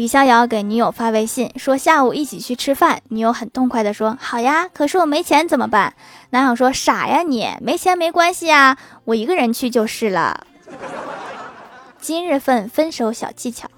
李逍遥给女友发微信说下午一起去吃饭女友很痛快的说好呀可是我没钱怎么办？男友说傻呀你没钱没关系啊我一个人去就是了。今日份分手小技巧。